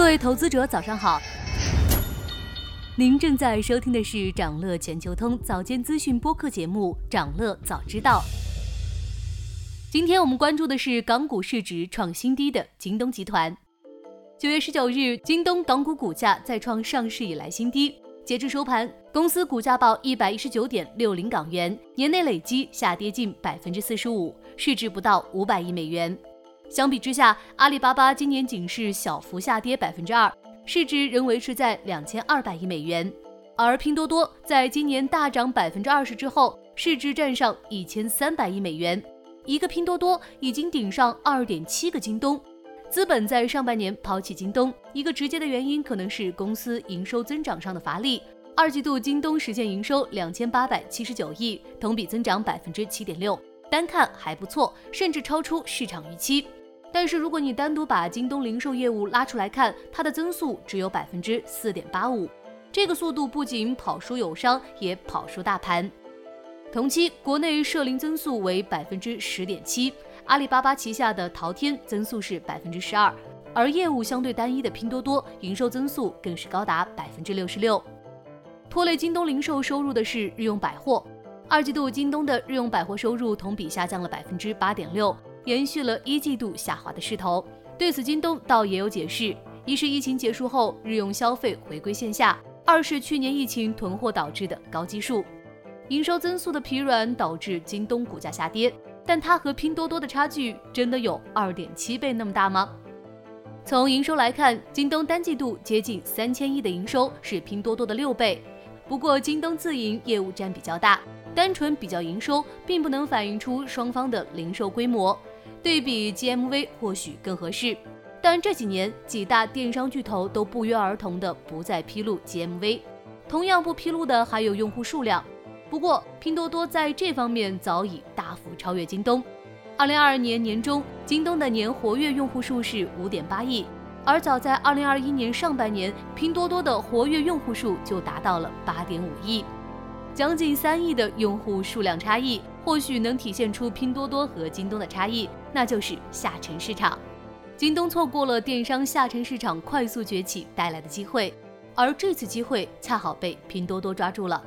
各位投资者，早上好。您正在收听的是长乐全球通早间资讯播客节目《长乐早知道》。今天我们关注的是港股市值创新低的京东集团。九月十九日，京东港股股价再创上市以来新低。截至收盘，公司股价报一百一十九点六零港元，年内累计下跌近百分之四十五，市值不到五百亿美元。相比之下，阿里巴巴今年仅是小幅下跌百分之二，市值仍维持在两千二百亿美元。而拼多多在今年大涨百分之二十之后，市值站上一千三百亿美元。一个拼多多已经顶上二点七个京东。资本在上半年抛弃京东，一个直接的原因可能是公司营收增长上的乏力。二季度京东实现营收两千八百七十九亿，同比增长百分之七点六，单看还不错，甚至超出市场预期。但是如果你单独把京东零售业务拉出来看，它的增速只有百分之四点八五，这个速度不仅跑输友商，也跑输大盘。同期国内社零增速为百分之十点七，阿里巴巴旗下的淘天增速是百分之十二，而业务相对单一的拼多多营收增速更是高达百分之六十六。拖累京东零售收入的是日用百货，二季度京东的日用百货收入同比下降了百分之八点六。延续了一季度下滑的势头，对此京东倒也有解释：一是疫情结束后日用消费回归线下，二是去年疫情囤货导致的高基数，营收增速的疲软导致京东股价下跌。但它和拼多多的差距真的有二点七倍那么大吗？从营收来看，京东单季度接近三千亿的营收是拼多多的六倍，不过京东自营业务占比较大，单纯比较营收并不能反映出双方的零售规模。对比 GMV 或许更合适，但这几年几大电商巨头都不约而同的不再披露 GMV，同样不披露的还有用户数量。不过拼多多在这方面早已大幅超越京东。二零二二年年中，京东的年活跃用户数是五点八亿，而早在二零二一年上半年，拼多多的活跃用户数就达到了八点五亿。将近三亿的用户数量差异，或许能体现出拼多多和京东的差异，那就是下沉市场。京东错过了电商下沉市场快速崛起带来的机会，而这次机会恰好被拼多多抓住了。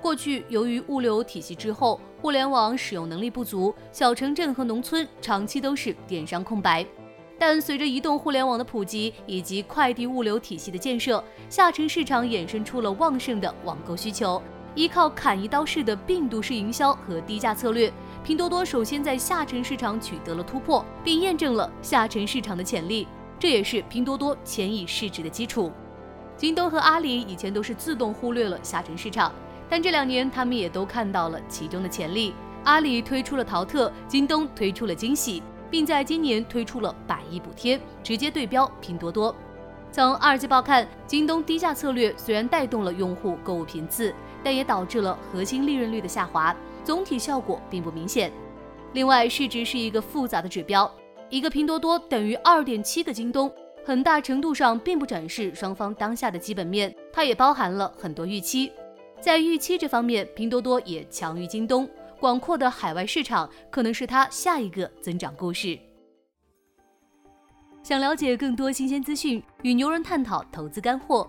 过去由于物流体系滞后，互联网使用能力不足，小城镇和农村长期都是电商空白。但随着移动互联网的普及以及快递物流体系的建设，下沉市场衍生出了旺盛的网购需求。依靠砍一刀式的病毒式营销和低价策略，拼多多首先在下沉市场取得了突破，并验证了下沉市场的潜力，这也是拼多多千亿市值的基础。京东和阿里以前都是自动忽略了下沉市场，但这两年他们也都看到了其中的潜力。阿里推出了淘特，京东推出了惊喜，并在今年推出了百亿补贴，直接对标拼多多。从二季报看，京东低价策略虽然带动了用户购物频次。但也导致了核心利润率的下滑，总体效果并不明显。另外，市值是一个复杂的指标，一个拼多多等于二点七个京东，很大程度上并不展示双方当下的基本面，它也包含了很多预期。在预期这方面，拼多多也强于京东，广阔的海外市场可能是它下一个增长故事。想了解更多新鲜资讯，与牛人探讨投资干货。